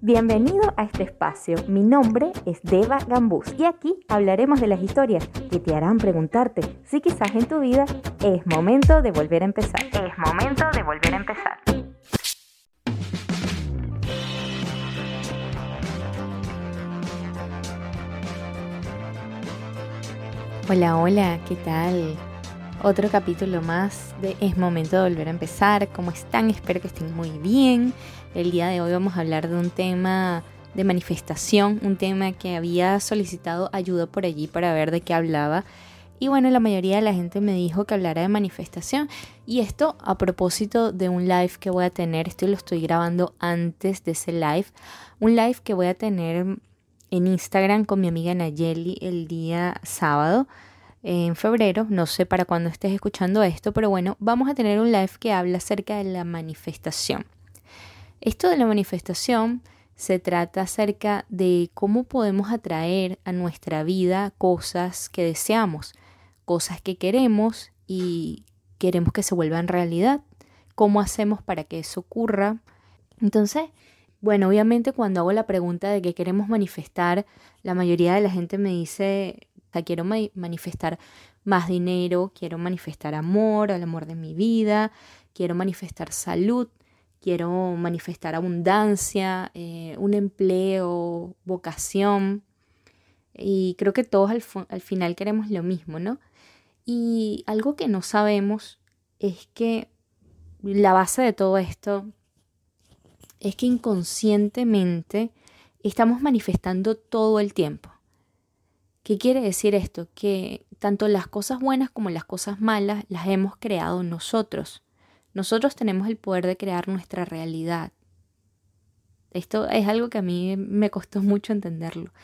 Bienvenido a este espacio. Mi nombre es Deva Gambús y aquí hablaremos de las historias que te harán preguntarte si quizás en tu vida es momento de volver a empezar. Es momento de volver a empezar. Hola, hola, ¿qué tal? Otro capítulo más de Es momento de volver a empezar. ¿Cómo están? Espero que estén muy bien. El día de hoy vamos a hablar de un tema de manifestación, un tema que había solicitado ayuda por allí para ver de qué hablaba. Y bueno, la mayoría de la gente me dijo que hablara de manifestación. Y esto a propósito de un live que voy a tener, esto lo estoy grabando antes de ese live, un live que voy a tener en Instagram con mi amiga Nayeli el día sábado en febrero, no sé para cuándo estés escuchando esto, pero bueno, vamos a tener un live que habla acerca de la manifestación. Esto de la manifestación se trata acerca de cómo podemos atraer a nuestra vida cosas que deseamos, cosas que queremos y queremos que se vuelvan realidad. ¿Cómo hacemos para que eso ocurra? Entonces, bueno, obviamente cuando hago la pregunta de qué queremos manifestar, la mayoría de la gente me dice, sea, quiero manifestar más dinero, quiero manifestar amor, el amor de mi vida, quiero manifestar salud, quiero manifestar abundancia, eh, un empleo, vocación. Y creo que todos al, final queremos lo mismo, ¿no? Y algo que no sabemos es que la base de todo esto es que inconscientemente estamos manifestando todo el tiempo. ¿Qué quiere decir esto? Que tanto las cosas buenas como las cosas malas las hemos creado nosotros. Nosotros tenemos el poder de crear nuestra realidad. Esto es algo que a mí me costó mucho entenderlo,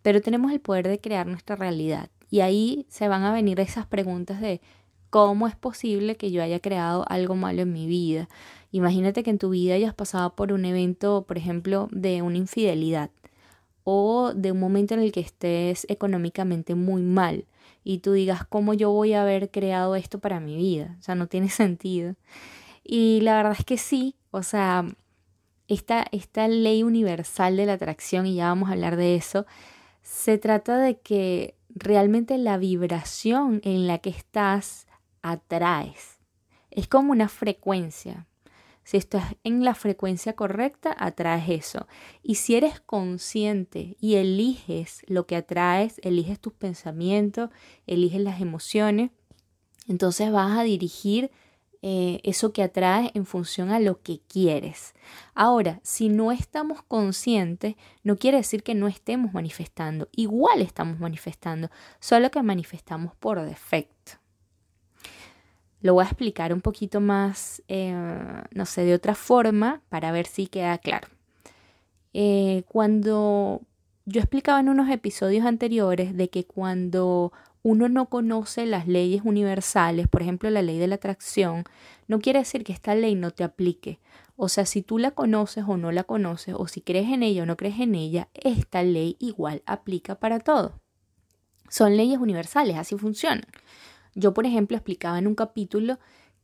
pero tenemos el poder de crear nuestra realidad. Y ahí se van a venir esas preguntas de cómo es posible que yo haya creado algo malo en mi vida. Imagínate que en tu vida hayas pasado por un evento, por ejemplo, de una infidelidad o de un momento en el que estés económicamente muy mal y tú digas, ¿cómo yo voy a haber creado esto para mi vida? O sea, no tiene sentido. Y la verdad es que sí, o sea, esta, esta ley universal de la atracción, y ya vamos a hablar de eso, se trata de que realmente la vibración en la que estás atraes. Es como una frecuencia. Si estás en la frecuencia correcta, atraes eso. Y si eres consciente y eliges lo que atraes, eliges tus pensamientos, eliges las emociones, entonces vas a dirigir eh, eso que atrae en función a lo que quieres. Ahora, si no estamos conscientes, no quiere decir que no estemos manifestando. Igual estamos manifestando, solo que manifestamos por defecto. Lo voy a explicar un poquito más, eh, no sé, de otra forma para ver si queda claro. Eh, cuando yo explicaba en unos episodios anteriores de que cuando uno no conoce las leyes universales, por ejemplo la ley de la atracción, no quiere decir que esta ley no te aplique. O sea, si tú la conoces o no la conoces, o si crees en ella o no crees en ella, esta ley igual aplica para todo. Son leyes universales, así funcionan. Yo, por ejemplo, explicaba en un capítulo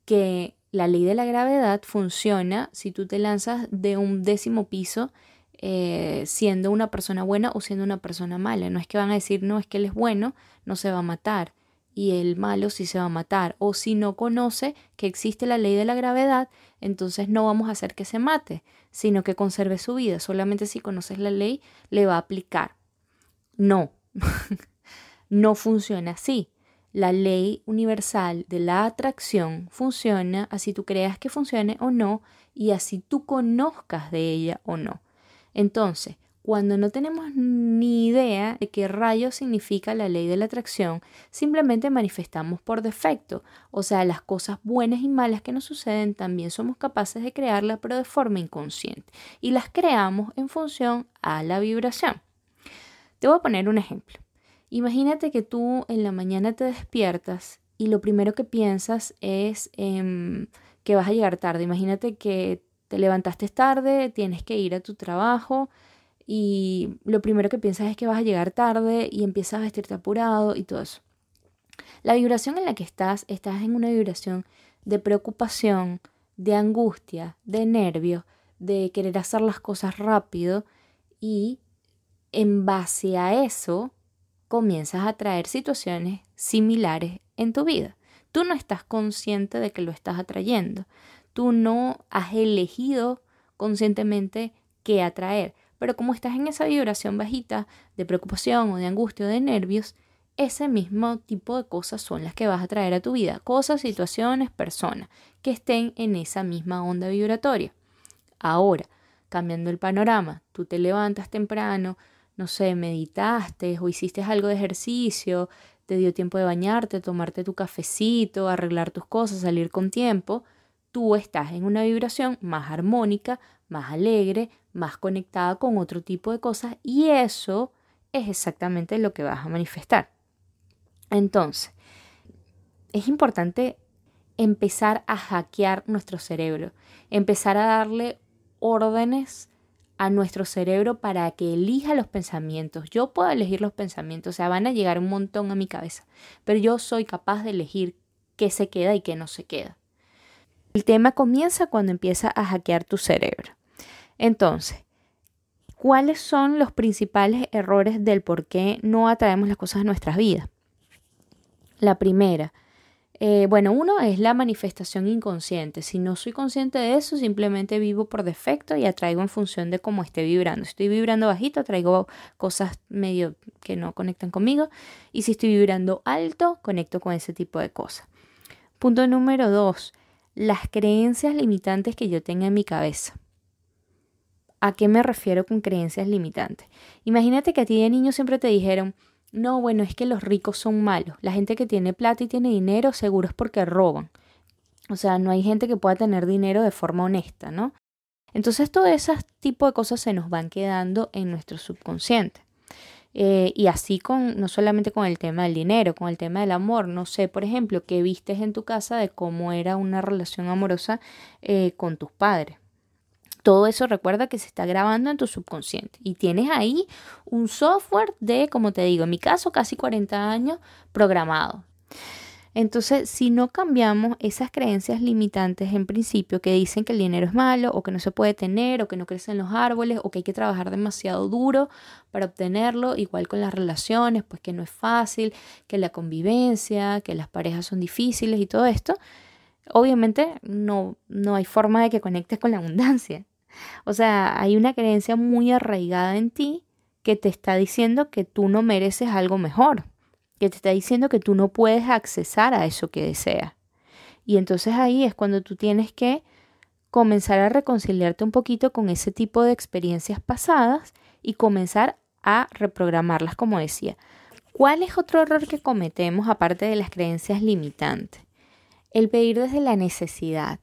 que la ley de la gravedad funciona si tú te lanzas de un décimo piso eh, siendo una persona buena o siendo una persona mala. No es que van a decir, no, es que él es bueno, no se va a matar y el malo sí se va a matar. O si no conoce que existe la ley de la gravedad, entonces no vamos a hacer que se mate, sino que conserve su vida. Solamente si conoces la ley le va a aplicar. No, no funciona así. La ley universal de la atracción funciona así tú creas que funcione o no y así tú conozcas de ella o no. Entonces, cuando no tenemos ni idea de qué rayo significa la ley de la atracción, simplemente manifestamos por defecto. O sea, las cosas buenas y malas que nos suceden también somos capaces de crearlas, pero de forma inconsciente. Y las creamos en función a la vibración. Te voy a poner un ejemplo. Imagínate que tú en la mañana te despiertas y lo primero que piensas es que vas a llegar tarde. Imagínate que te levantaste tarde, tienes que ir a tu trabajo y lo primero que piensas es que vas a llegar tarde y empiezas a vestirte apurado y todo eso. La vibración en la que estás, estás en una vibración de preocupación, de angustia, de nervio, de querer hacer las cosas rápido y en base a eso comienzas a traer situaciones similares en tu vida. Tú no estás consciente de que lo estás atrayendo. Tú no has elegido conscientemente qué atraer. Pero como estás en esa vibración bajita de preocupación o de angustia o de nervios, ese mismo tipo de cosas son las que vas a traer a tu vida. Cosas, situaciones, personas que estén en esa misma onda vibratoria. Ahora, cambiando el panorama, tú te levantas temprano, no sé, meditaste o hiciste algo de ejercicio, te dio tiempo de bañarte, tomarte tu cafecito, arreglar tus cosas, salir con tiempo, tú estás en una vibración más armónica, más alegre, más conectada con otro tipo de cosas y eso es exactamente lo que vas a manifestar. Entonces, es importante empezar a hackear nuestro cerebro, empezar a darle órdenes a nuestro cerebro para que elija los pensamientos. Yo puedo elegir los pensamientos, o sea, van a llegar un montón a mi cabeza, pero yo soy capaz de elegir qué se queda y qué no se queda. El tema comienza cuando empieza a hackear tu cerebro. Entonces, ¿cuáles son los principales errores del por qué no atraemos las cosas a nuestras vidas? La primera, eh, bueno, uno es la manifestación inconsciente. Si no soy consciente de eso, simplemente vivo por defecto y atraigo en función de cómo esté vibrando. Si estoy vibrando bajito, atraigo cosas medio que no conectan conmigo. Y si estoy vibrando alto, conecto con ese tipo de cosas. Punto número dos, las creencias limitantes que yo tenga en mi cabeza. ¿A qué me refiero con creencias limitantes? Imagínate que a ti de niño siempre te dijeron, no, bueno, es que los ricos son malos. La gente que tiene plata y tiene dinero seguro es porque roban. O sea, no hay gente que pueda tener dinero de forma honesta, ¿no? Entonces todo ese tipo de cosas se nos van quedando en nuestro subconsciente. Eh, y así con, no solamente con el tema del dinero, con el tema del amor. No sé, por ejemplo, qué vistes en tu casa de cómo era una relación amorosa eh, con tus padres. Todo eso recuerda que se está grabando en tu subconsciente y tienes ahí un software de, como te digo, en mi caso casi 40 años programado. Entonces, si no cambiamos esas creencias limitantes en principio que dicen que el dinero es malo o que no se puede tener o que no crecen los árboles o que hay que trabajar demasiado duro para obtenerlo, igual con las relaciones, pues que no es fácil, que la convivencia, que las parejas son difíciles y todo esto, obviamente no, no hay forma de que conectes con la abundancia. O sea, hay una creencia muy arraigada en ti que te está diciendo que tú no mereces algo mejor, que te está diciendo que tú no puedes accesar a eso que deseas. Y entonces ahí es cuando tú tienes que comenzar a reconciliarte un poquito con ese tipo de experiencias pasadas y comenzar a reprogramarlas, como decía. ¿Cuál es otro error que cometemos aparte de las creencias limitantes? El pedir desde la necesidad.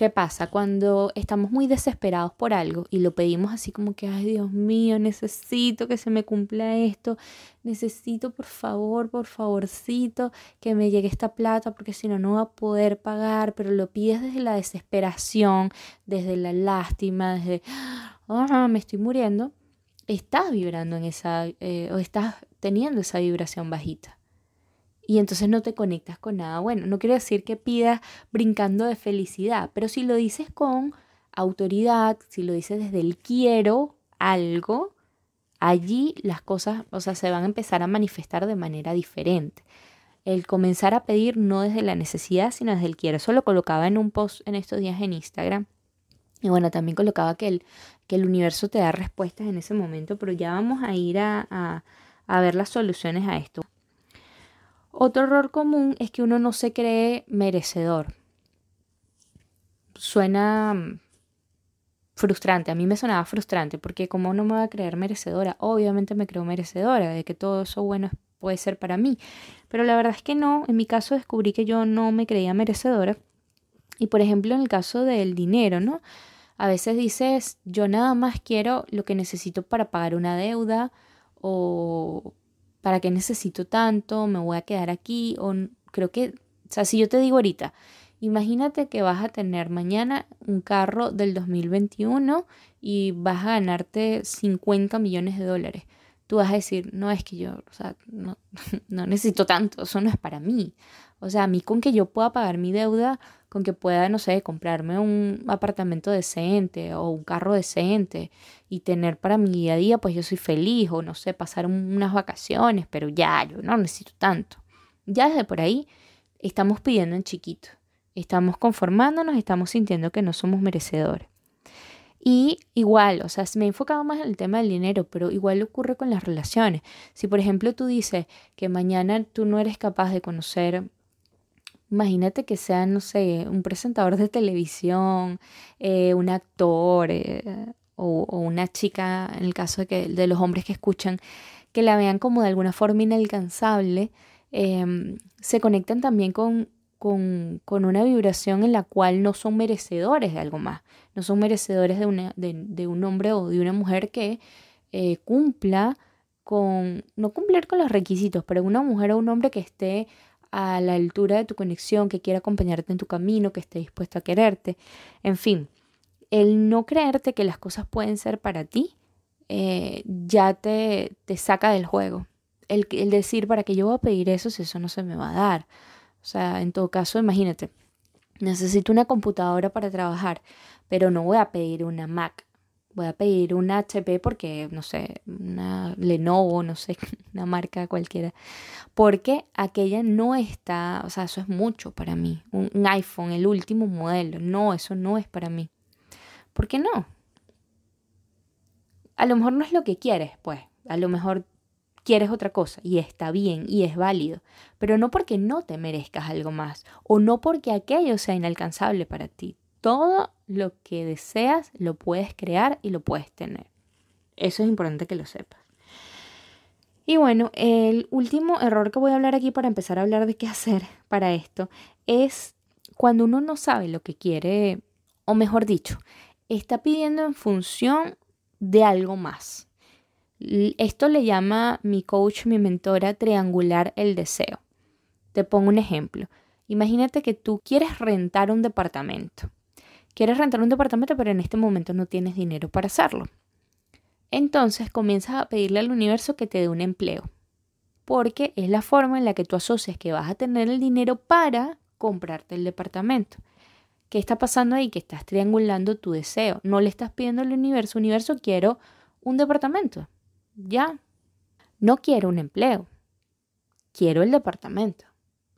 ¿Qué pasa? Cuando estamos muy desesperados por algo y lo pedimos así como que, ay Dios mío, necesito que se me cumpla esto, necesito por favor, por favorcito, que me llegue esta plata porque si no, no va a poder pagar, pero lo pides desde la desesperación, desde la lástima, desde, ah, me estoy muriendo, estás vibrando en esa, eh, o estás teniendo esa vibración bajita y entonces no te conectas con nada bueno. No quiero decir que pidas brincando de felicidad, pero si lo dices con autoridad, si lo dices desde el quiero algo, allí las cosas, o sea, se van a empezar a manifestar de manera diferente. El comenzar a pedir no desde la necesidad, sino desde el quiero. Eso lo colocaba en un post en estos días en Instagram. Y bueno, también colocaba que el, que el universo te da respuestas en ese momento, pero ya vamos a ir a, a ver las soluciones a esto. Otro error común es que uno no se cree merecedor. Suena mm, frustrante, a mí me sonaba frustrante porque como no me voy a creer merecedora, obviamente me creo merecedora de que todo eso bueno puede ser para mí, pero la verdad es que no, en mi caso descubrí que yo no me creía merecedora y por ejemplo en el caso del dinero, ¿no? A veces dices, yo nada más quiero lo que necesito para pagar una deuda o ¿para qué necesito tanto? ¿Me voy a quedar aquí? O creo que, o sea, si yo te digo ahorita, imagínate que vas a tener mañana un carro del 2021 y vas a ganarte 50 millones de dólares. Tú vas a decir, no es que yo, o sea, no, necesito tanto, eso no es para mí. O sea, a mí con que yo pueda pagar mi deuda con que pueda, no sé, comprarme un apartamento decente o un carro decente y tener para mi día a día, pues yo soy feliz o no sé, pasar unas vacaciones, pero ya, yo no necesito tanto. Ya desde por ahí estamos pidiendo en chiquito, estamos conformándonos, estamos sintiendo que no somos merecedores. Y igual, o sea, me he enfocado más en el tema del dinero, pero igual ocurre con las relaciones. Si por ejemplo tú dices que mañana tú no eres capaz de conocer, imagínate que sea, no sé, un presentador de televisión, eh, un actor eh, o, una chica, en el caso de, que, de los hombres que escuchan, que la vean como de alguna forma inalcanzable, em, se conectan también con con, una vibración en la cual no son merecedores de algo más, no son merecedores de, una, de, un hombre o de una mujer que eh, cumpla con, no cumplir con los requisitos, pero una mujer o un hombre que esté a la altura de tu conexión, que quiera acompañarte en tu camino, que esté dispuesto a quererte, en fin, el no creerte que las cosas pueden ser para ti, eh, ya te, te saca del juego. El, el decir, ¿para qué yo voy a pedir eso si eso no se me va a dar? O sea, en todo caso, imagínate, necesito una computadora para trabajar, pero no voy a pedir una Mac. Voy a pedir una HP porque, no sé, una Lenovo, no sé, una marca cualquiera. Porque aquella no está, o sea, eso es mucho para mí. Un, un iPhone, el último modelo. No, eso no es para mí. ¿Por qué no? A lo mejor no es lo que quieres, pues. A lo mejor quieres otra cosa y está bien y es válido, pero no porque no te merezcas algo más o no porque aquello sea inalcanzable para ti. Todo lo que deseas lo puedes crear y lo puedes tener. Eso es importante que lo sepas. Y bueno, el último error que voy a hablar aquí para empezar a hablar de qué hacer para esto es cuando uno no sabe lo que quiere, o mejor dicho, está pidiendo en función de algo más. Esto le llama mi coach, mi mentora, triangular el deseo. Te pongo un ejemplo. Imagínate que tú quieres rentar un departamento. Quieres rentar un departamento, pero en este momento no tienes dinero para hacerlo. Entonces comienzas a pedirle al universo que te dé un empleo, porque es la forma en la que tú asocias que vas a tener el dinero para comprarte el departamento. ¿Qué está pasando ahí? Que estás triangulando tu deseo. No le estás pidiendo al universo, universo, quiero un departamento ya. No quiero un empleo, quiero el departamento.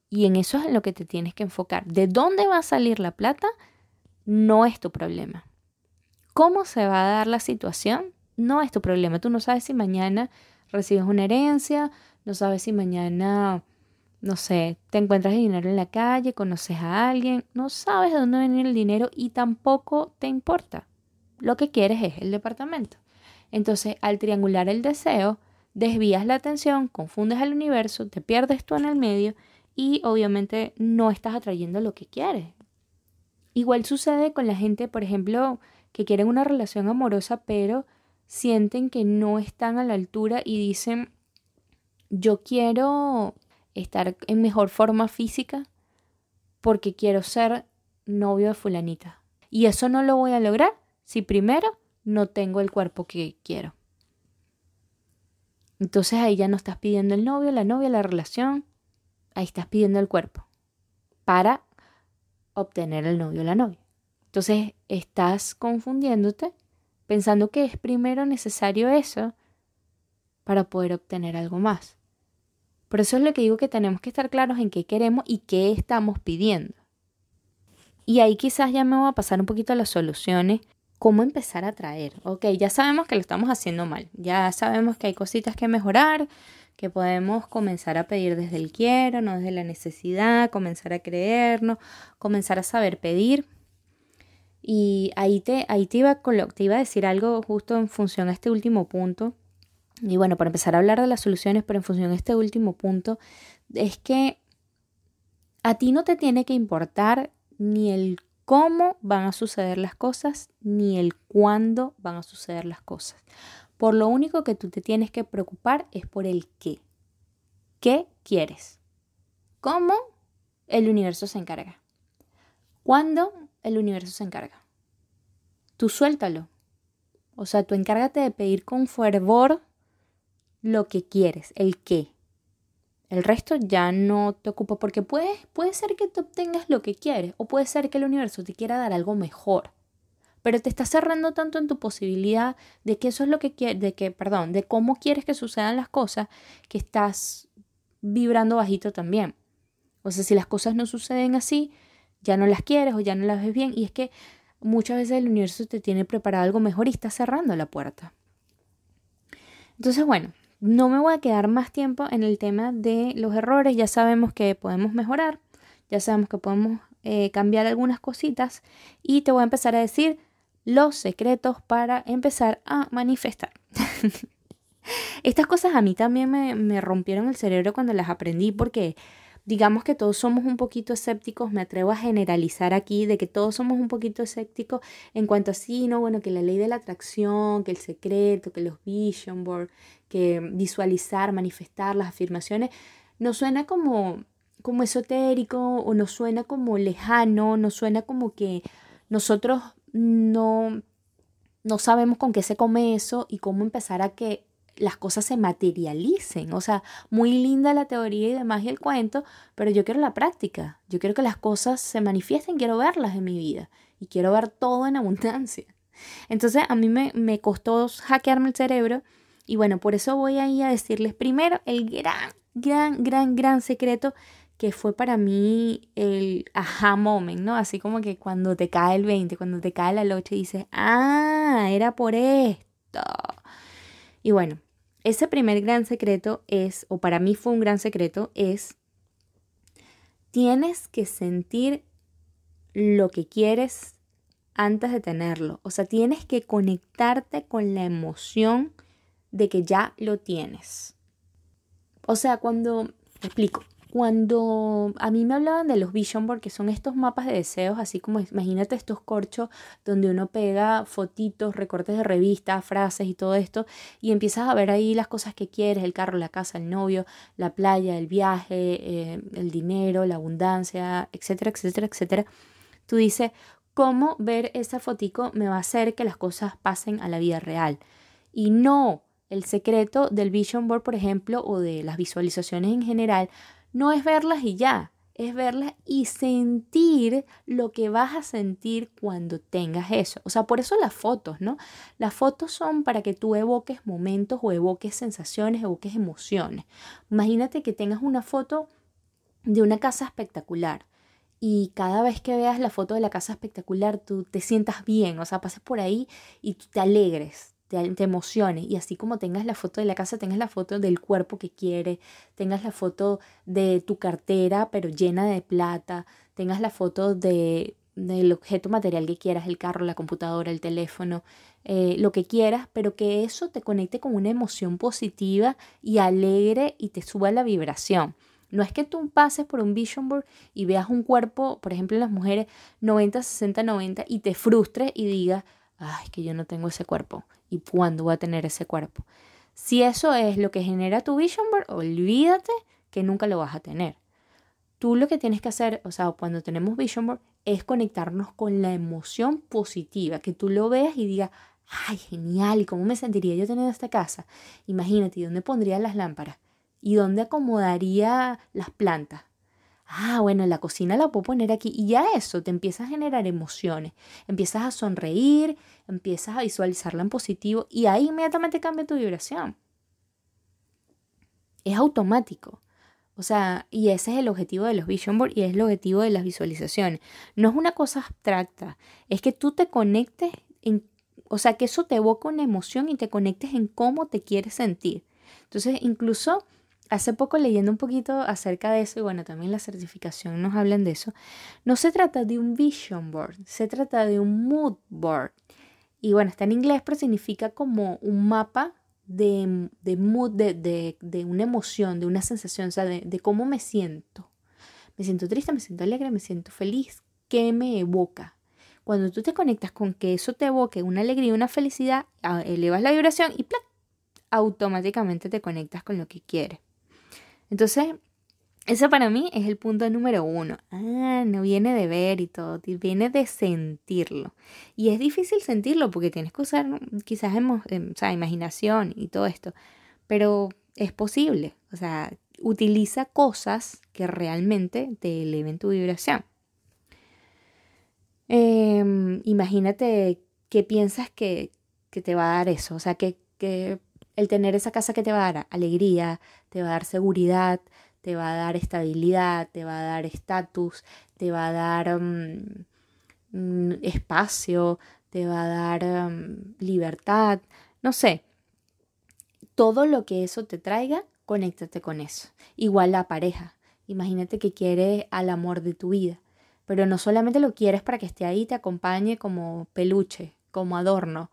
Y en eso es en lo que te tienes que enfocar. ¿De dónde va a salir la plata? No es tu problema. ¿Cómo se va a dar la situación? No es tu problema. Tú no sabes si mañana recibes una herencia, no sabes si mañana, no sé, te encuentras dinero en la calle, conoces a alguien, no sabes de dónde viene el dinero y tampoco te importa. Lo que quieres es el departamento. Entonces, al triangular el deseo, desvías la atención, confundes al universo, te pierdes tú en el medio y obviamente no estás atrayendo lo que quieres. Igual sucede con la gente, por ejemplo, que quieren una relación amorosa, pero sienten que no están a la altura y dicen, yo quiero estar en mejor forma física porque quiero ser novio de fulanita. Y eso no lo voy a lograr si primero no tengo el cuerpo que quiero. Entonces ahí ya no estás pidiendo el novio, la novia, la relación, ahí estás pidiendo el cuerpo para obtener el novio o la novia. Entonces estás confundiéndote pensando que es primero necesario eso para poder obtener algo más. Por eso es lo que digo que tenemos que estar claros en qué queremos y qué estamos pidiendo. Y ahí quizás ya me voy a pasar un poquito a las soluciones cómo empezar a traer. Ok, ya sabemos que lo estamos haciendo mal, ya sabemos que hay cositas que mejorar, que podemos comenzar a pedir desde el quiero, no desde la necesidad, comenzar a creernos, comenzar a saber pedir. Y ahí te, ahí te, iba, te iba a decir algo justo en función a este último punto. Y bueno, para empezar a hablar de las soluciones, pero en función a este último punto, es que a ti no te tiene que importar ni el cómo van a suceder las cosas ni el cuándo van a suceder las cosas. Por lo único que tú te tienes que preocupar es por el qué. ¿Qué quieres? ¿Cómo? El universo se encarga. ¿Cuándo? El universo se encarga. Tú suéltalo. O sea, tú encárgate de pedir con fervor lo que quieres, el qué. El resto ya no te ocupa porque puede, puede ser que tú obtengas lo que quieres o puede ser que el universo te quiera dar algo mejor. Pero te está cerrando tanto en tu posibilidad de que eso es lo que quieres, de que, perdón, de cómo quieres que sucedan las cosas, que estás vibrando bajito también. O sea, si las cosas no suceden así, ya no las quieres o ya no las ves bien. Y es que muchas veces el universo te tiene preparado algo mejor y está cerrando la puerta. Entonces, bueno, no me voy a quedar más tiempo en el tema de los errores. Ya sabemos que podemos mejorar, ya sabemos que podemos eh, cambiar algunas cositas y te voy a empezar a decir los secretos para empezar a manifestar. Estas cosas a mí también me, me rompieron el cerebro cuando las aprendí porque digamos que todos somos un poquito escépticos, me atrevo a generalizar aquí de que todos somos un poquito escépticos en cuanto a sí, no, bueno, que la ley de la atracción, que el secreto, que los vision board, que visualizar, manifestar las afirmaciones, nos suena como como esotérico o nos suena como lejano, nos suena como que nosotros no no sabemos con qué se come eso y cómo empezar a que las cosas se materialicen. O sea, muy linda la teoría y demás y el cuento, pero yo quiero la práctica. Yo quiero que las cosas se manifiesten, quiero verlas en mi vida y quiero ver todo en abundancia. Entonces a mí me, me costó hackearme el cerebro y bueno, por eso voy ahí a decirles primero el gran, gran, gran, gran secreto que fue para mí el aha moment, ¿no? Así como que cuando te cae el 20, cuando te cae la noche dices, ah, era por esto. Y bueno, ese primer gran secreto es, o para mí fue un gran secreto, es, tienes que sentir lo que quieres antes de tenerlo. O sea, tienes que conectarte con la emoción de que ya lo tienes. O sea, cuando, te explico, cuando a mí me hablaban de los vision board, que son estos mapas de deseos, así como imagínate estos corchos donde uno pega fotitos, recortes de revista, frases y todo esto, y empiezas a ver ahí las cosas que quieres, el carro, la casa, el novio, la playa, el viaje, eh, el dinero, la abundancia, etcétera, etcétera, etcétera. Tú dices, ¿cómo ver esa fotico me va a hacer que las cosas pasen a la vida real? Y no, el secreto del vision board, por ejemplo, o de las visualizaciones en general, no es verlas y ya, es verlas y sentir lo que vas a sentir cuando tengas eso. O sea, por eso las fotos, ¿no? Las fotos son para que tú evoques momentos o evoques sensaciones, evoques emociones. Imagínate que tengas una foto de una casa espectacular y cada vez que veas la foto de la casa espectacular tú te sientas bien, o sea, pases por ahí y tú te alegres, te, emociones. Y así como tengas la foto de la casa, tengas la foto del cuerpo que quieres, tengas la foto de tu cartera, pero llena de plata, tengas la foto de, del objeto material que quieras, el carro, la computadora, el teléfono, eh, lo que quieras, pero que eso te conecte con una emoción positiva y alegre y te suba la vibración. No es que tú pases por un vision board y veas un cuerpo, por ejemplo en las mujeres 90, 60, 90 y te frustres y digas, ay, que yo no tengo ese cuerpo y cuándo voy a tener ese cuerpo. Si eso es lo que genera tu vision board, olvídate que nunca lo vas a tener. Tú lo que tienes que hacer, o sea, cuando tenemos vision board, es conectarnos con la emoción positiva, que tú lo veas y digas, ay, genial, ¿y cómo me sentiría yo teniendo esta casa? Imagínate, ¿y dónde pondría las lámparas? ¿Y dónde acomodaría las plantas? Ah, bueno, la cocina la puedo poner aquí y ya eso te empieza a generar emociones, empiezas a sonreír, empiezas a visualizarla en positivo y ahí inmediatamente cambia tu vibración. Es automático. O sea, y ese es el objetivo de los vision board y es el objetivo de las visualizaciones. No es una cosa abstracta, es que tú te conectes en, o sea, que eso te evoca una emoción y te conectes en cómo te quieres sentir. Entonces, incluso hace poco leyendo un poquito acerca de eso, y bueno, también la certificación nos hablan de eso, no se trata de un vision board, se trata de un mood board. Y bueno, está en inglés, pero significa como un mapa de, de mood, de, de, una emoción, de una sensación, o sea, de, de cómo me siento. Me siento triste, me siento alegre, me siento feliz. ¿Qué me evoca? Cuando tú te conectas con que eso te evoque una alegría, una felicidad, elevas la vibración y ¡plac! automáticamente te conectas con lo que quieres. Entonces, eso para mí es el punto número uno. Ah, no viene de ver y todo, viene de sentirlo. Y es difícil sentirlo porque tienes que usar quizás em, o sea, imaginación y todo esto. Pero es posible. O sea, utiliza cosas que realmente te eleven tu vibración. Em, imagínate qué piensas que, te va a dar eso, o sea, que, el tener esa casa que te va a dar alegría, te va a dar seguridad, te va a dar estabilidad, te va a dar estatus, te va a dar mm, mm, espacio, te va a dar mm, libertad, no sé. Todo lo que eso te traiga, conéctate con eso. Igual la pareja. Imagínate que quieres al amor de tu vida, pero no solamente lo quieres para que esté ahí, te acompañe como peluche, como adorno.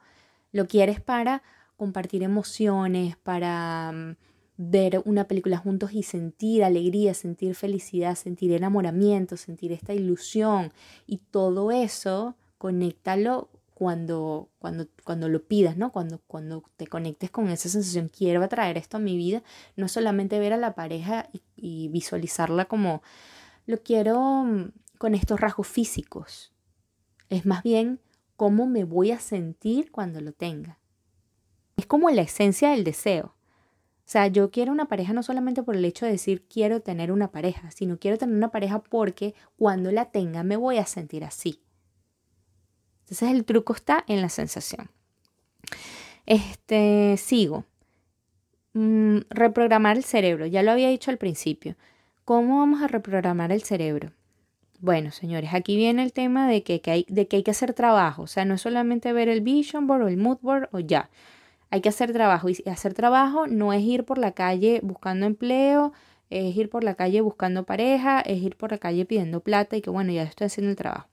Lo quieres para compartir emociones, para mm, ver una película juntos y sentir alegría, sentir felicidad, sentir enamoramiento, sentir esta ilusión. Y todo eso, conéctalo cuando, cuando, cuando lo pidas, ¿no? Cuando, cuando te conectes con esa sensación, quiero atraer esto a mi vida, no solamente ver a la pareja y, visualizarla como lo quiero mm, con estos rasgos físicos. Es más bien cómo me voy a sentir cuando lo tenga. Es como la esencia del deseo. O sea, yo quiero una pareja no solamente por el hecho de decir quiero tener una pareja, sino quiero tener una pareja porque cuando la tenga me voy a sentir así. Entonces el truco está en la sensación. Este, sigo. Mm, reprogramar el cerebro. Ya lo había dicho al principio. ¿Cómo vamos a reprogramar el cerebro? Bueno, señores, aquí viene el tema de que, hay, de que hay que hacer trabajo. O sea, no es solamente ver el vision board o el mood board o ya. Hay que hacer trabajo. Y hacer trabajo no es ir por la calle buscando empleo, es ir por la calle buscando pareja, es ir por la calle pidiendo plata y que bueno, ya estoy haciendo el trabajo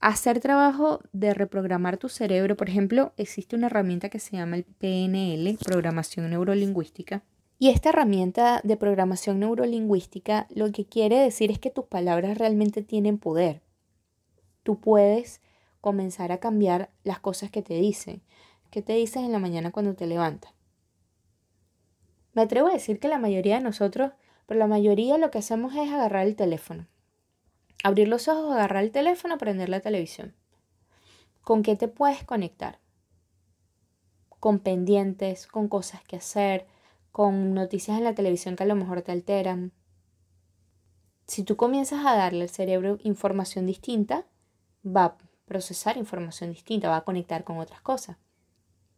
hacer trabajo de reprogramar tu cerebro. Por ejemplo, existe una herramienta que se llama el PNL, Programación Neurolingüística. Y esta herramienta de programación neurolingüística lo que quiere decir es que tus palabras realmente tienen poder. Tú puedes comenzar a cambiar las cosas que te dicen. ¿Qué te dices en la mañana cuando te levantas? Me atrevo a decir que la mayoría de nosotros, pero la mayoría lo que hacemos es agarrar el teléfono Abrir los ojos, agarrar el teléfono, prender la televisión. ¿Con qué te puedes conectar? Con pendientes, con cosas que hacer, con noticias en la televisión que a lo mejor te alteran. Si tú comienzas a darle al cerebro información distinta, va a procesar información distinta, va a conectar con otras cosas.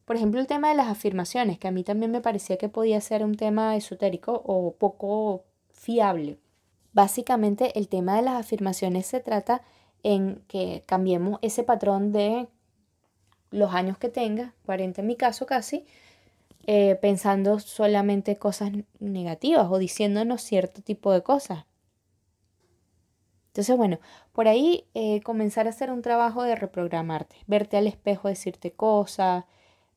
Por ejemplo, el tema de las afirmaciones, que a mí también me parecía que podía ser un tema esotérico o poco fiable. Básicamente el tema de las afirmaciones se trata en que cambiemos ese patrón de los años que tenga, 40 en mi caso casi, eh, pensando solamente cosas negativas o diciéndonos cierto tipo de cosas. Entonces, bueno, por ahí eh, comenzar a hacer un trabajo de reprogramarte, verte al espejo, decirte cosas,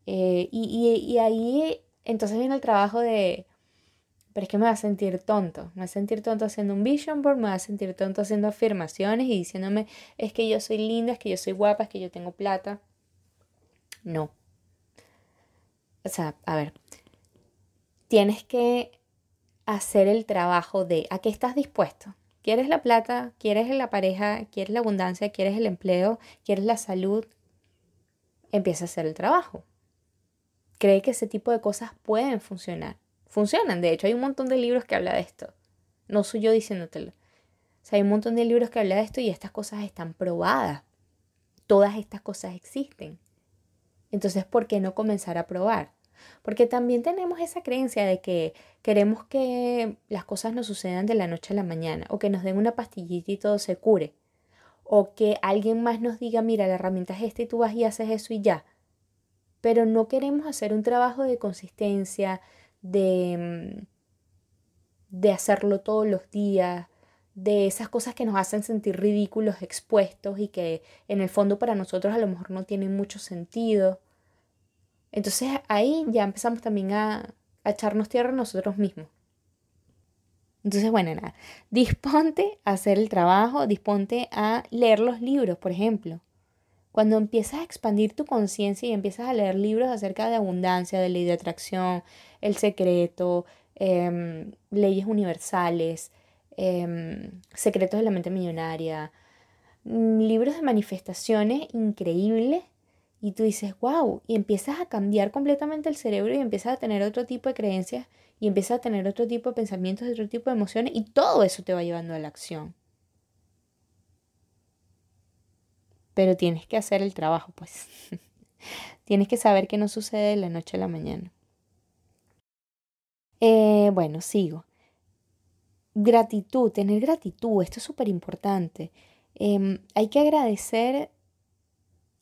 eh, y ahí entonces viene el trabajo de pero es que me va a sentir tonto, me va a sentir tonto haciendo un vision board, me va a sentir tonto haciendo afirmaciones y diciéndome, es que yo soy linda, es que yo soy guapa, es que yo tengo plata. No. O sea, a ver, tienes que hacer el trabajo de a qué estás dispuesto. ¿Quieres la plata? ¿Quieres la pareja? ¿Quieres la abundancia? ¿Quieres el empleo? ¿Quieres la salud? Empieza a hacer el trabajo. Cree que ese tipo de cosas pueden funcionar funcionan. De hecho, hay un montón de libros que habla de esto. No soy yo diciéndotelo. Hay un montón de libros que habla de esto y estas cosas están probadas. Todas estas cosas existen. Entonces, ¿por qué no comenzar a probar? Porque también tenemos esa creencia de que queremos que las cosas nos sucedan de la noche a la mañana o que nos den una pastillita y todo se cure. O que alguien más nos diga, mira, la herramienta es esta y tú vas y haces eso y ya. Pero no queremos hacer un trabajo de consistencia, de, de hacerlo todos los días, de esas cosas que nos hacen sentir ridículos, expuestos y que en el fondo para nosotros a lo mejor no tienen mucho sentido. Entonces ahí ya empezamos también a, a echarnos tierra nosotros mismos. Entonces, bueno, nada, disponte a hacer el trabajo, disponte a leer los libros, por ejemplo. Cuando empiezas a expandir tu conciencia y empiezas a leer libros acerca de abundancia, de ley de atracción, el secreto, em, leyes universales, em, secretos de la mente millonaria, mm, libros de manifestaciones increíbles Y tú dices, wow, y empiezas a cambiar completamente el cerebro y empiezas a tener otro tipo de creencias y empiezas a tener otro tipo de pensamientos, otro tipo de emociones y todo eso te va llevando a la acción. Pero tienes que hacer el trabajo, pues. tienes que saber que no sucede de la noche a la mañana. Eh, bueno, sigo. Gratitud, tener gratitud, esto es súper importante. Em, hay que agradecer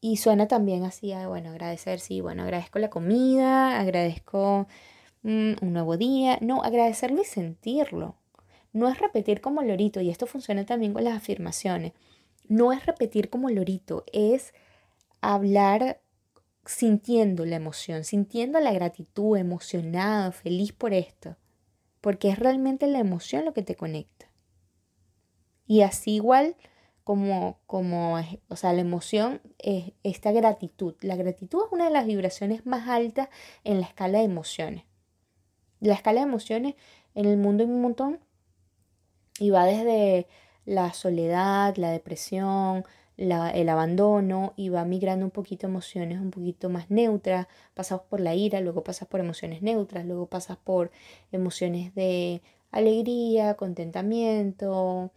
y suena también así, bueno, agradecer, sí, bueno, agradezco la comida, agradezco mm, un nuevo día. No, agradecerlo y sentirlo. No es repetir como lorito, y esto funciona también con las afirmaciones. No es repetir como lorito, es hablar sintiendo la emoción, sintiendo la gratitud, emocionado, feliz por esto, porque es realmente la emoción lo que te conecta. Y así igual como, como, o sea, la emoción es esta gratitud. La gratitud es una de las vibraciones más altas en la escala de emociones. La escala de emociones en el mundo hay un montón y va desde la soledad, la depresión, el abandono y va migrando un poquito emociones un poquito más neutras. Pasas por la ira, luego pasas por emociones neutras, luego pasas por emociones de alegría, contentamiento,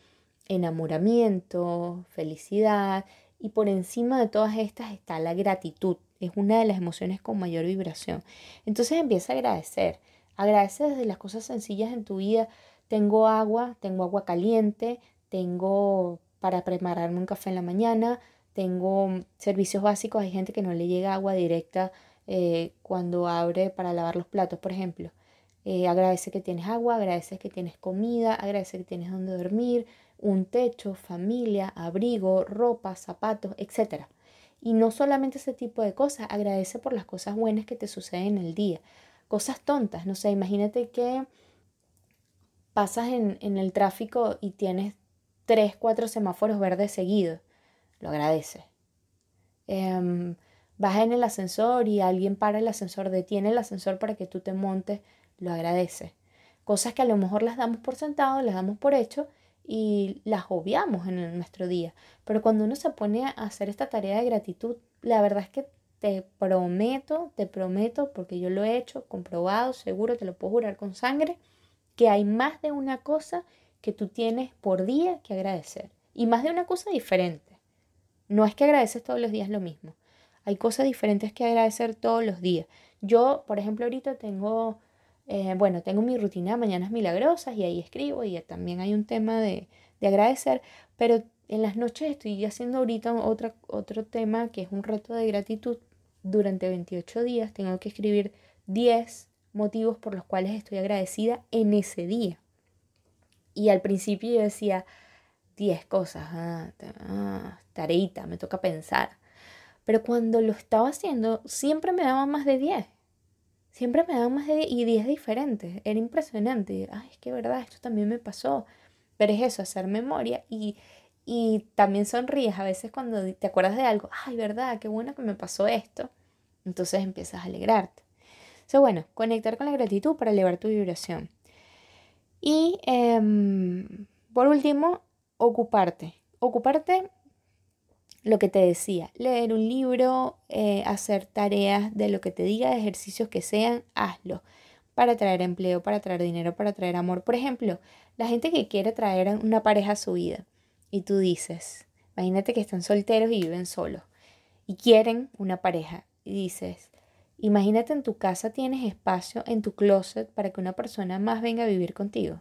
enamoramiento, felicidad y por encima de todas estas está la gratitud. Es una de las emociones con mayor vibración. Entonces empieza a agradecer. Agradece desde las cosas sencillas en tu vida. Tengo agua, tengo agua caliente, tengo para prepararme un café en la mañana, tengo servicios básicos. Hay gente que no le llega agua directa eh, cuando abre para lavar los platos, por ejemplo. Eh, agradece que tienes agua, agradece que tienes comida, agradece que tienes donde dormir, un techo, familia, abrigo, ropa, zapatos, etc. Y no solamente ese tipo de cosas, agradece por las cosas buenas que te suceden en el día. Cosas tontas, no sé, imagínate que pasas en, el tráfico y tienes tres, cuatro semáforos verdes seguidos. Lo agradeces. Eh, vas en el ascensor y alguien para el ascensor, detiene el ascensor para que tú te montes, lo agradeces. Cosas que a lo mejor las damos por sentado, las damos por hecho y las obviamos en nuestro día. Pero cuando uno se pone a hacer esta tarea de gratitud, la verdad es que te prometo, te prometo, porque yo lo he hecho, comprobado, seguro, te lo puedo jurar con sangre, que hay más de una cosa que tú tienes por día que agradecer. Y más de una cosa diferente. No es que agradeces todos los días lo mismo. Hay cosas diferentes que agradecer todos los días. Yo, por ejemplo, ahorita tengo eh, bueno, tengo mi rutina de Mañanas Milagrosas y ahí escribo y también hay un tema de, de agradecer, pero en las noches estoy haciendo ahorita otra, otro tema que es un reto de gratitud. Durante 28 días tengo que escribir 10 motivos por los cuales estoy agradecida en ese día. Y al principio yo decía 10 cosas, ah, ah, tareita, me toca pensar. Pero cuando lo estaba haciendo, siempre me daban más de 10. Siempre me daban más de 10 y 10 diferentes. Era impresionante. Ay, es que verdad, esto también me pasó. Pero es eso, hacer memoria y, también sonríes a veces cuando te acuerdas de algo. Ay, verdad, qué bueno que me pasó esto. Entonces empiezas a alegrarte. So, bueno, conectar con la gratitud para elevar tu vibración. Y em, por último, ocuparte. Ocuparte lo que te decía, leer un libro, eh, hacer tareas de lo que te diga, ejercicios que sean, hazlo para traer empleo, para traer dinero, para traer amor. Por ejemplo, la gente que quiere traer una pareja a su vida y tú dices, imagínate que están solteros y viven solos y quieren una pareja y dices, imagínate en tu casa tienes espacio en tu closet para que una persona más venga a vivir contigo.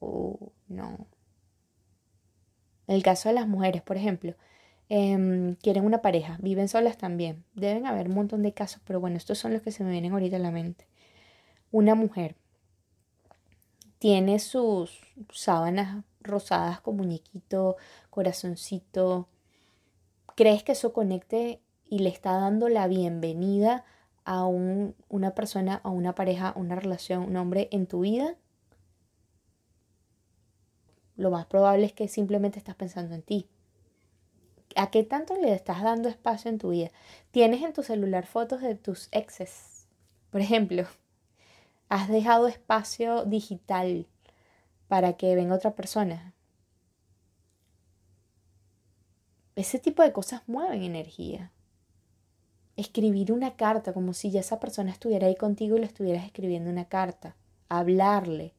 Oh, no, el caso de las mujeres, por ejemplo, em, quieren una pareja, viven solas también. Deben haber un montón de casos, pero bueno, estos son los que se me vienen ahorita a la mente. Una mujer tiene sus sábanas rosadas con muñequito, corazoncito. ¿Crees que eso conecte y le está dando la bienvenida a una persona, a una pareja, una relación, un hombre en tu vida? lo más probable es que simplemente estás pensando en ti. ¿A qué tanto le estás dando espacio en tu vida? ¿Tienes en tu celular fotos de tus exes? Por ejemplo, ¿has dejado espacio digital para que venga otra persona? Ese tipo de cosas mueven energía. Escribir una carta, como si ya esa persona estuviera ahí contigo y le estuvieras escribiendo una carta, hablarle,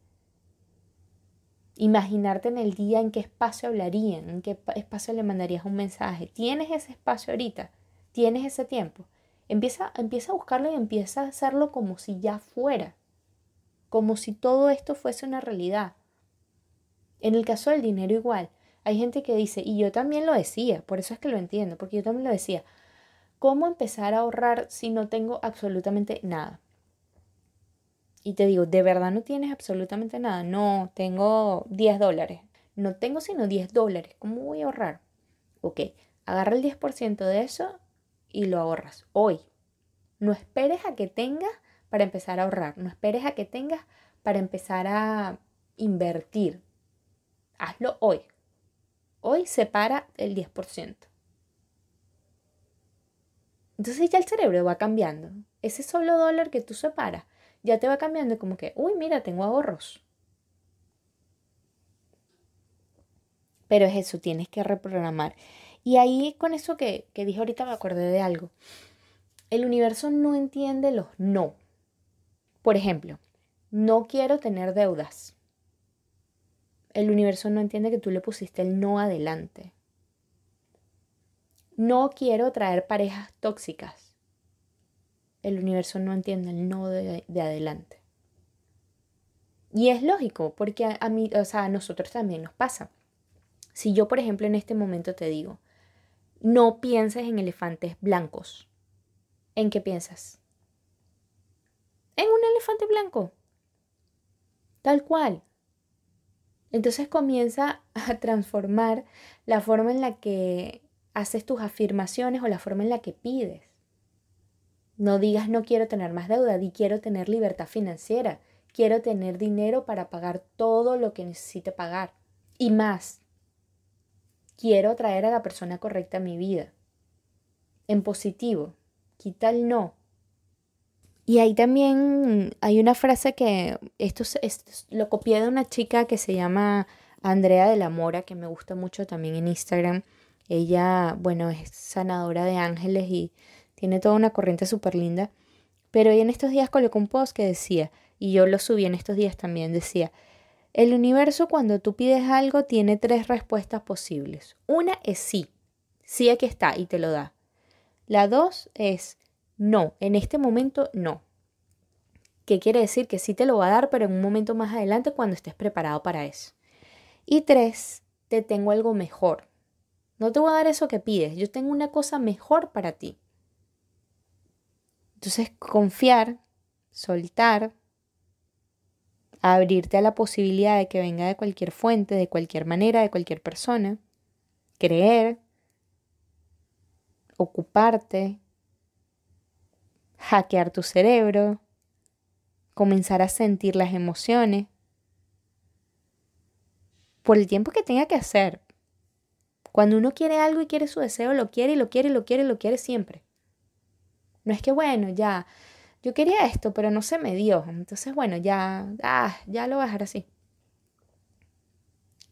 imaginarte en el día en qué espacio hablarían, en qué espacio le mandarías un mensaje. ¿Tienes ese espacio ahorita? ¿Tienes ese tiempo? Empieza, empieza a buscarlo y empieza a hacerlo como si ya fuera, como si todo esto fuese una realidad. En el caso del dinero igual, hay gente que dice, y yo también lo decía, por eso es que lo entiendo, porque yo también lo decía, ¿cómo empezar a ahorrar si no tengo absolutamente nada? Y te digo, ¿de verdad no tienes absolutamente nada? No, tengo 10 dólares. No tengo sino 10 dólares. ¿Cómo voy a ahorrar? Ok, agarra el 10% de eso y lo ahorras hoy. No esperes a que tengas para empezar a ahorrar. No esperes a que tengas para empezar a invertir. Hazlo hoy. Hoy separa el 10%. Entonces ya el cerebro va cambiando. Ese solo dólar que tú separas ya te va cambiando como que, uy, mira, tengo ahorros. Pero es eso, tienes que reprogramar. Y ahí con eso que, que dije ahorita me acordé de algo. El universo no entiende los no. Por ejemplo, no quiero tener deudas el universo no entiende que tú le pusiste el no adelante. No quiero traer parejas tóxicas. El universo no entiende el no de, adelante. Y es lógico, porque a, mí, o sea, a nosotros también nos pasa. Si yo, por ejemplo, en este momento te digo, no pienses en elefantes blancos, ¿en qué piensas? En un elefante blanco. Tal cual. Entonces comienza a transformar la forma en la que haces tus afirmaciones o la forma en la que pides. No digas no quiero tener más deuda, di quiero tener libertad financiera, quiero tener dinero para pagar todo lo que necesite pagar y más. Quiero traer a la persona correcta a mi vida. En positivo, quita el no y ahí también hay una frase que esto, lo copié de una chica que se llama Andrea de la Mora, que me gusta mucho también en Instagram. Ella, bueno, es sanadora de ángeles y tiene toda una corriente súper linda. Pero ella en estos días colocó un post que decía, y yo lo subí en estos días también, decía, el universo cuando tú pides algo tiene tres respuestas posibles. Una es sí, sí aquí está y te lo da. La dos es no, en este momento no. ¿Qué quiere decir? Que sí te lo va a dar, pero en un momento más adelante cuando estés preparado para eso. Y tres, te tengo algo mejor. No te voy a dar eso que pides, yo tengo una cosa mejor para ti. Entonces, confiar, soltar, abrirte a la posibilidad de que venga de cualquier fuente, de cualquier manera, de cualquier persona, creer, ocuparte, hackear tu cerebro, comenzar a sentir las emociones, por el tiempo que tenga que hacer. Cuando uno quiere algo y quiere su deseo, lo quiere y lo quiere y lo quiere y lo quiere siempre. No es que, bueno, ya, yo quería esto, pero no se me dio. Entonces, bueno, ya, ah, ya lo voy a dejar así.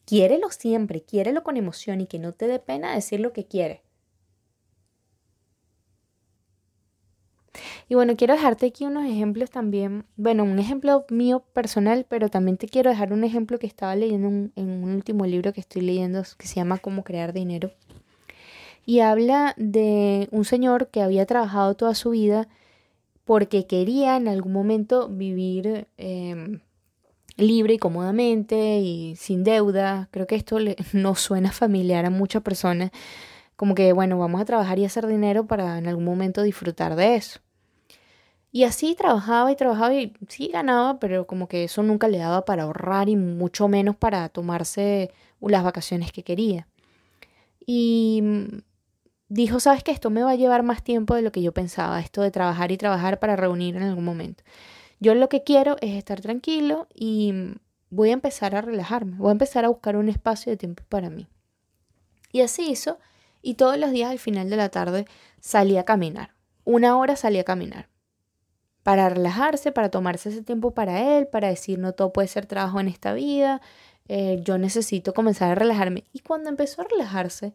Quiérelo siempre, quiérelo con emoción y que no te dé pena decir lo que quieres. Y bueno, quiero dejarte aquí unos ejemplos también. Bueno, un ejemplo mío personal, pero también te quiero dejar un ejemplo que estaba leyendo en un último libro que estoy leyendo que se llama Cómo crear dinero. Y habla de un señor que había trabajado toda su vida porque quería en algún momento vivir em, libre y cómodamente y sin deuda. Creo que esto no suena familiar a muchas personas. Como que, bueno, vamos a trabajar y hacer dinero para en algún momento disfrutar de eso. Y así trabajaba y trabajaba y sí ganaba, pero como que eso nunca le daba para ahorrar y mucho menos para tomarse las vacaciones que quería. Y mm, dijo, sabes que esto me va a llevar más tiempo de lo que yo pensaba, esto de trabajar y trabajar para reunir en algún momento. Yo lo que quiero es estar tranquilo y mm, voy a empezar a relajarme, voy a empezar a buscar un espacio de tiempo para mí. Y así hizo y todos los días al final de la tarde salía a caminar. Una hora salía a caminar para relajarse, para tomarse ese tiempo para él, para decir no todo puede ser trabajo en esta vida, eh, yo necesito comenzar a relajarme. Y cuando empezó a relajarse,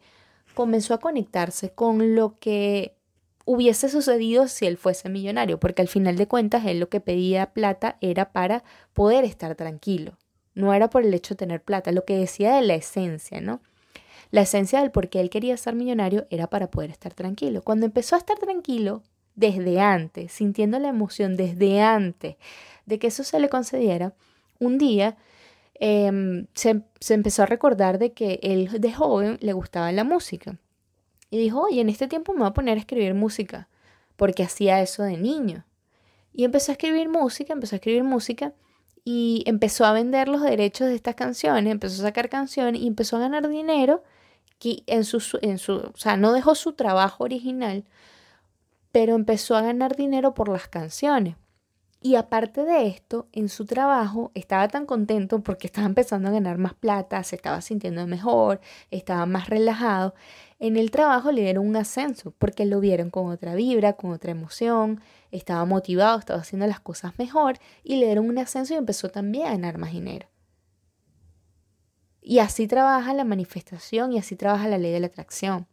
comenzó a conectarse con lo que hubiese sucedido si él fuese millonario, porque al final de cuentas él lo que pedía plata era para poder estar tranquilo, no era por el hecho de tener plata, lo que decía de la esencia, ¿no? La esencia del por qué él quería ser millonario era para poder estar tranquilo. Cuando empezó a estar tranquilo, desde antes, sintiendo la emoción desde antes de que eso se le concediera, un día em, se, se empezó a recordar de que él de joven le gustaba la música. Y dijo, oye, en este tiempo me voy a poner a escribir música, porque hacía eso de niño. Y empezó a escribir música, empezó a escribir música y empezó a vender los derechos de estas canciones, empezó a sacar canciones y empezó a ganar dinero en su, en no dejó su trabajo original, pero empezó a ganar dinero por las canciones. Y aparte de esto, en su trabajo estaba tan contento porque estaba empezando a ganar más plata, se estaba sintiendo mejor, estaba más relajado. En el trabajo le dieron un ascenso porque lo vieron con otra vibra, con otra emoción, estaba motivado, estaba haciendo las cosas mejor y le dieron un ascenso y empezó también a ganar más dinero. Y así trabaja la manifestación y así trabaja la ley de la atracción.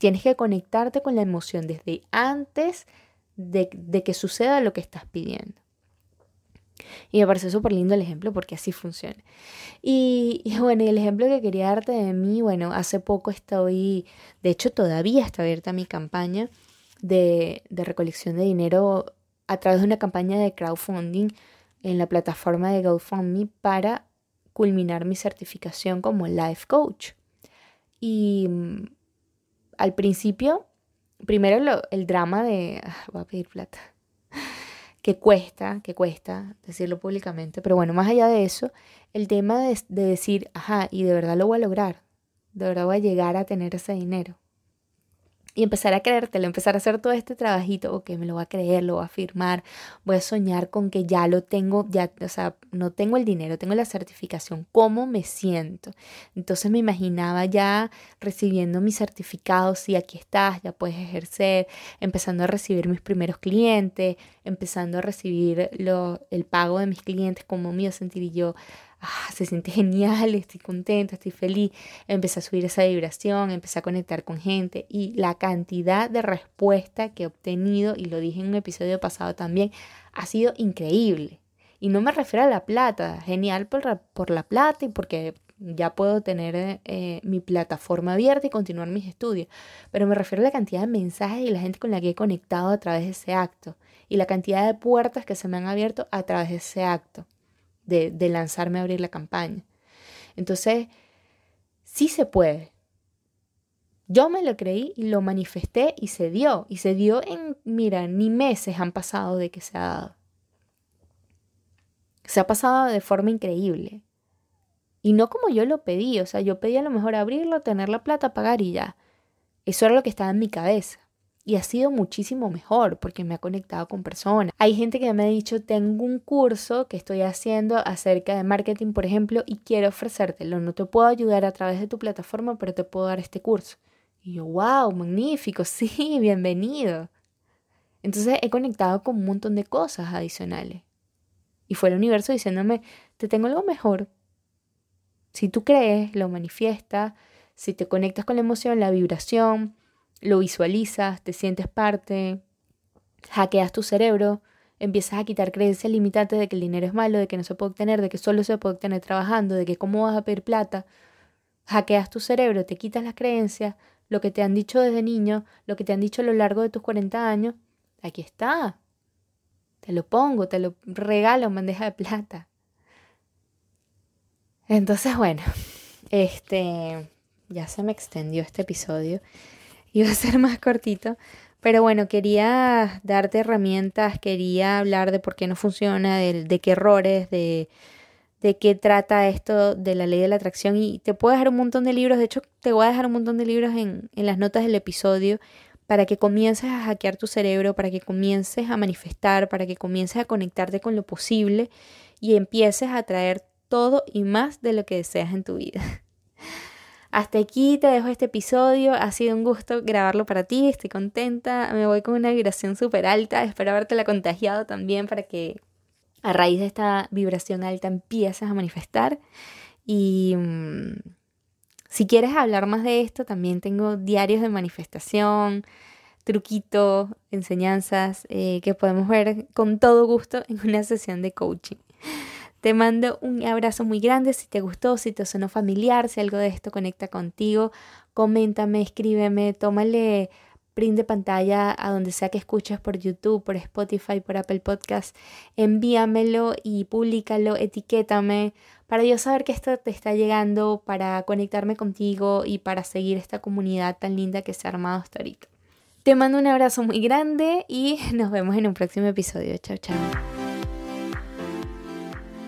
Tienes que conectarte con la emoción desde antes de, que suceda lo que estás pidiendo. Y me parece súper lindo el ejemplo porque así funciona. Y, bueno, el ejemplo que quería darte de mí, bueno, hace poco estoy, de hecho todavía está abierta mi campaña de, de recolección de dinero a través de una campaña de crowdfunding en la plataforma de GoFundMe para culminar mi certificación como life coach. Y mm, al principio primero el drama de, ah, voy a pedir plata, que cuesta, que cuesta decirlo públicamente, pero bueno, más allá de eso, el tema de, de decir, ajá, y de verdad lo voy a lograr, de verdad voy a llegar a tener ese dinero y empezar a creértelo, empezar a hacer todo este trabajito, ok, me lo voy a creer, lo voy a firmar, voy a soñar con que ya lo tengo, ya, o sea, no tengo el dinero, tengo la certificación, ¿cómo me siento? Entonces me imaginaba ya recibiendo mi certificado, sí, aquí estás, ya puedes ejercer, empezando a recibir mis primeros clientes, empezando a recibir lo, el pago de mis clientes, como mío sentiría yo ah, se siente genial, estoy contenta, estoy feliz. Empecé a subir esa vibración, empecé a conectar con gente y la cantidad de respuesta que he obtenido, y lo dije en un episodio pasado también, ha sido increíble. Y no me refiero a la plata, genial por la, por la plata y porque ya puedo tener eh, mi plataforma abierta y continuar mis estudios, pero me refiero a la cantidad de mensajes y la gente con la que he conectado a través de ese acto y la cantidad de puertas que se me han abierto a través de ese acto de, lanzarme a abrir la campaña. Entonces, sí se puede. Yo me lo creí y lo manifesté y se dio. Y se dio en, mira, ni meses han pasado de que se ha dado. Se ha pasado de forma increíble. Y no como yo lo pedí, o sea, yo pedí a lo mejor abrirlo, tener la plata, pagar y ya. Eso era lo que estaba en mi cabeza. Y ha sido muchísimo mejor porque me ha conectado con personas. Hay gente que me ha dicho, tengo un curso que estoy haciendo acerca de marketing, por ejemplo, y quiero ofrecértelo. No te puedo ayudar a través de tu plataforma, pero te puedo dar este curso. Y yo, wow, magnífico, sí, bienvenido. Entonces he conectado con un montón de cosas adicionales. Y fue el universo diciéndome, te tengo algo mejor. Si tú crees, lo manifiestas, si te conectas con la emoción, la vibración, lo visualizas, te sientes parte, hackeas tu cerebro, empiezas a quitar creencias limitantes de que el dinero es malo, de que no se puede obtener, de que solo se puede obtener trabajando, de que cómo vas a pedir plata. Hackeas tu cerebro, te quitas las creencias, lo que te han dicho desde niño, lo que te han dicho a lo largo de tus 40 años. Aquí está. Te lo pongo, te lo regalo en bandeja de plata. Entonces, bueno, este ya se me extendió este episodio iba a ser más cortito. Pero bueno, quería darte herramientas, quería hablar de por qué no funciona, de, de qué errores, de, de qué trata esto de la ley de la atracción. Y te puedo dejar un montón de libros, de hecho te voy a dejar un montón de libros en, en las notas del episodio para que comiences a hackear tu cerebro, para que comiences a manifestar, para que comiences a conectarte con lo posible y empieces a traer todo y más de lo que deseas en tu vida. Hasta aquí te dejo este episodio. Ha sido un gusto grabarlo para ti. Estoy contenta. Me voy con una vibración súper alta. Espero habértela contagiado también para que a raíz de esta vibración alta empieces a manifestar. Y mm, si quieres hablar más de esto, también tengo diarios de manifestación. truquito, enseñanzas eh, que podemos ver con todo gusto en una sesión de coaching. Te mando un abrazo muy grande. Si te gustó, si te sonó familiar, si algo de esto conecta contigo, coméntame, escríbeme, tómale print de pantalla a donde sea que escuches por YouTube, por Spotify, por Apple Podcast. Envíamelo y públicalo, etiquétame para yo saber que esto te está llegando, para conectarme contigo y para seguir esta comunidad tan linda que se ha armado hasta ahorita. Te mando un abrazo muy grande y nos vemos en un próximo episodio. Chao, chao.